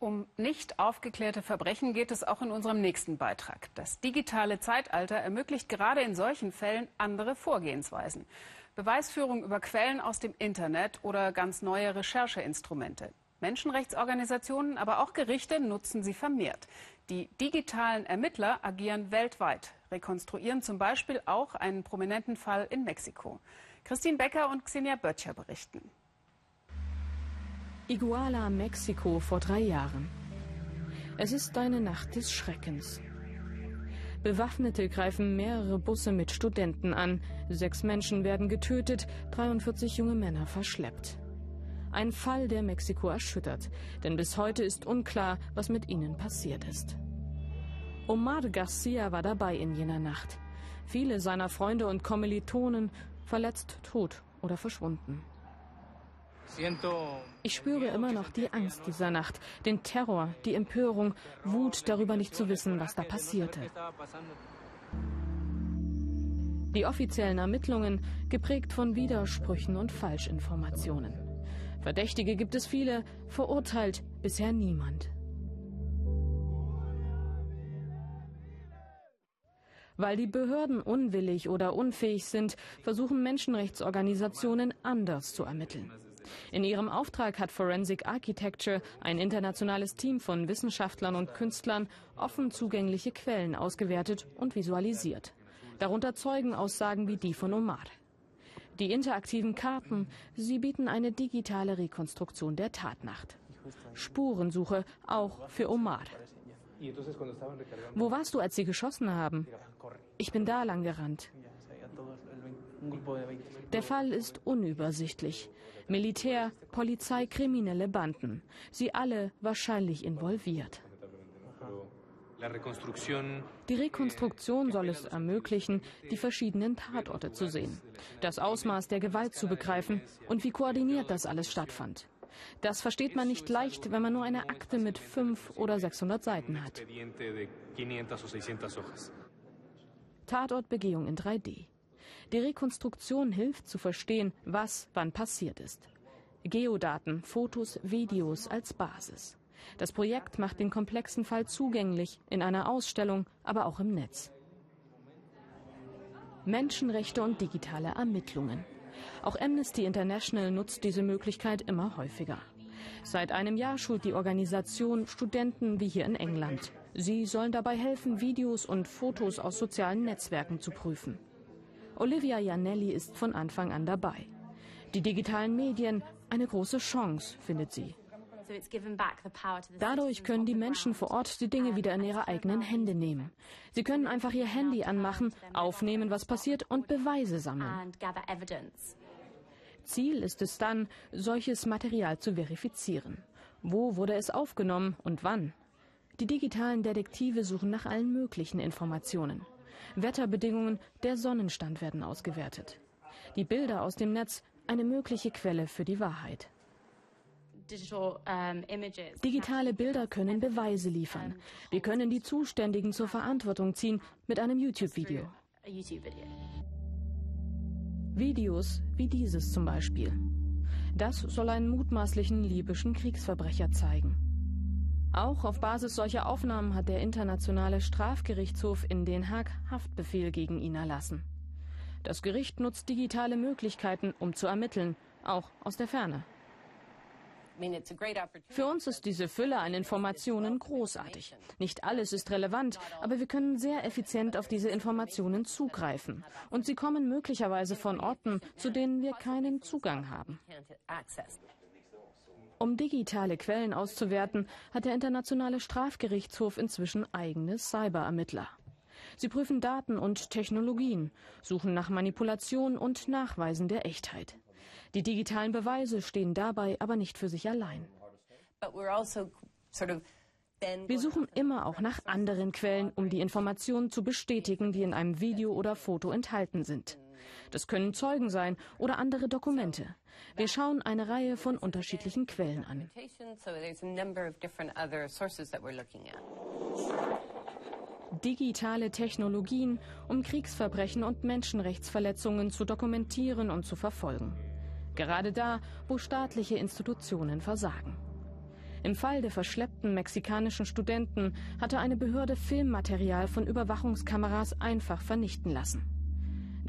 Um nicht aufgeklärte Verbrechen geht es auch in unserem nächsten Beitrag. Das digitale Zeitalter ermöglicht gerade in solchen Fällen andere Vorgehensweisen. Beweisführung über Quellen aus dem Internet oder ganz neue Rechercheinstrumente. Menschenrechtsorganisationen, aber auch Gerichte nutzen sie vermehrt. Die digitalen Ermittler agieren weltweit, rekonstruieren zum Beispiel auch einen prominenten Fall in Mexiko. Christine Becker und Xenia Böttcher berichten. Iguala, Mexiko vor drei Jahren. Es ist eine Nacht des Schreckens. Bewaffnete greifen mehrere Busse mit Studenten an. Sechs Menschen werden getötet, 43 junge Männer verschleppt. Ein Fall, der Mexiko erschüttert, denn bis heute ist unklar, was mit ihnen passiert ist. Omar Garcia war dabei in jener Nacht. Viele seiner Freunde und Kommilitonen verletzt, tot oder verschwunden. Ich spüre immer noch die Angst dieser Nacht, den Terror, die Empörung, Wut darüber nicht zu wissen, was da passierte. Die offiziellen Ermittlungen geprägt von Widersprüchen und Falschinformationen. Verdächtige gibt es viele, verurteilt bisher niemand. Weil die Behörden unwillig oder unfähig sind, versuchen Menschenrechtsorganisationen anders zu ermitteln. In ihrem Auftrag hat Forensic Architecture, ein internationales Team von Wissenschaftlern und Künstlern, offen zugängliche Quellen ausgewertet und visualisiert. Darunter Zeugenaussagen wie die von Omar. Die interaktiven Karten, sie bieten eine digitale Rekonstruktion der Tatnacht. Spurensuche auch für Omar. Wo warst du, als sie geschossen haben? Ich bin da lang gerannt. Der Fall ist unübersichtlich. Militär, Polizei, kriminelle Banden. Sie alle wahrscheinlich involviert. Die Rekonstruktion soll es ermöglichen, die verschiedenen Tatorte zu sehen, das Ausmaß der Gewalt zu begreifen und wie koordiniert das alles stattfand. Das versteht man nicht leicht, wenn man nur eine Akte mit fünf oder 600 Seiten hat. Tatortbegehung in 3D. Die Rekonstruktion hilft zu verstehen, was wann passiert ist. Geodaten, Fotos, Videos als Basis. Das Projekt macht den komplexen Fall zugänglich in einer Ausstellung, aber auch im Netz. Menschenrechte und digitale Ermittlungen. Auch Amnesty International nutzt diese Möglichkeit immer häufiger. Seit einem Jahr schult die Organisation Studenten wie hier in England. Sie sollen dabei helfen, Videos und Fotos aus sozialen Netzwerken zu prüfen. Olivia Janelli ist von Anfang an dabei. Die digitalen Medien eine große Chance, findet sie. Dadurch können die Menschen vor Ort die Dinge wieder in ihre eigenen Hände nehmen. Sie können einfach ihr Handy anmachen, aufnehmen, was passiert und Beweise sammeln. Ziel ist es dann, solches Material zu verifizieren. Wo wurde es aufgenommen und wann? Die digitalen Detektive suchen nach allen möglichen Informationen. Wetterbedingungen, der Sonnenstand werden ausgewertet. Die Bilder aus dem Netz eine mögliche Quelle für die Wahrheit. Digitale Bilder können Beweise liefern. Wir können die Zuständigen zur Verantwortung ziehen mit einem YouTube-Video. Videos wie dieses zum Beispiel. Das soll einen mutmaßlichen libyschen Kriegsverbrecher zeigen. Auch auf Basis solcher Aufnahmen hat der Internationale Strafgerichtshof in Den Haag Haftbefehl gegen ihn erlassen. Das Gericht nutzt digitale Möglichkeiten, um zu ermitteln, auch aus der Ferne. Für uns ist diese Fülle an Informationen großartig. Nicht alles ist relevant, aber wir können sehr effizient auf diese Informationen zugreifen. Und sie kommen möglicherweise von Orten, zu denen wir keinen Zugang haben. Um digitale Quellen auszuwerten, hat der Internationale Strafgerichtshof inzwischen eigene Cyberermittler. Sie prüfen Daten und Technologien, suchen nach Manipulation und Nachweisen der Echtheit. Die digitalen Beweise stehen dabei aber nicht für sich allein. Also Wir suchen immer auch nach anderen Quellen, um die Informationen zu bestätigen, die in einem Video oder Foto enthalten sind. Das können Zeugen sein oder andere Dokumente. Wir schauen eine Reihe von unterschiedlichen Quellen an. Digitale Technologien, um Kriegsverbrechen und Menschenrechtsverletzungen zu dokumentieren und zu verfolgen. Gerade da, wo staatliche Institutionen versagen. Im Fall der verschleppten mexikanischen Studenten hatte eine Behörde Filmmaterial von Überwachungskameras einfach vernichten lassen.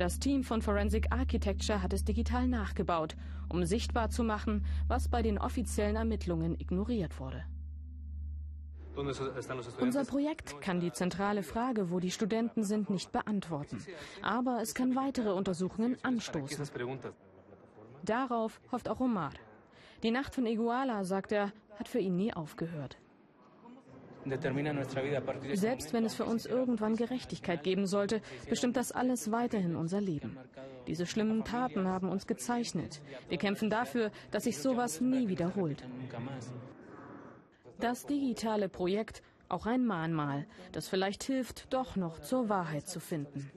Das Team von Forensic Architecture hat es digital nachgebaut, um sichtbar zu machen, was bei den offiziellen Ermittlungen ignoriert wurde. Unser Projekt kann die zentrale Frage, wo die Studenten sind, nicht beantworten. Aber es kann weitere Untersuchungen anstoßen. Darauf hofft auch Omar. Die Nacht von Iguala, sagt er, hat für ihn nie aufgehört. Selbst wenn es für uns irgendwann Gerechtigkeit geben sollte, bestimmt das alles weiterhin unser Leben. Diese schlimmen Taten haben uns gezeichnet. Wir kämpfen dafür, dass sich sowas nie wiederholt. Das digitale Projekt auch ein Mahnmal, das vielleicht hilft, doch noch zur Wahrheit zu finden.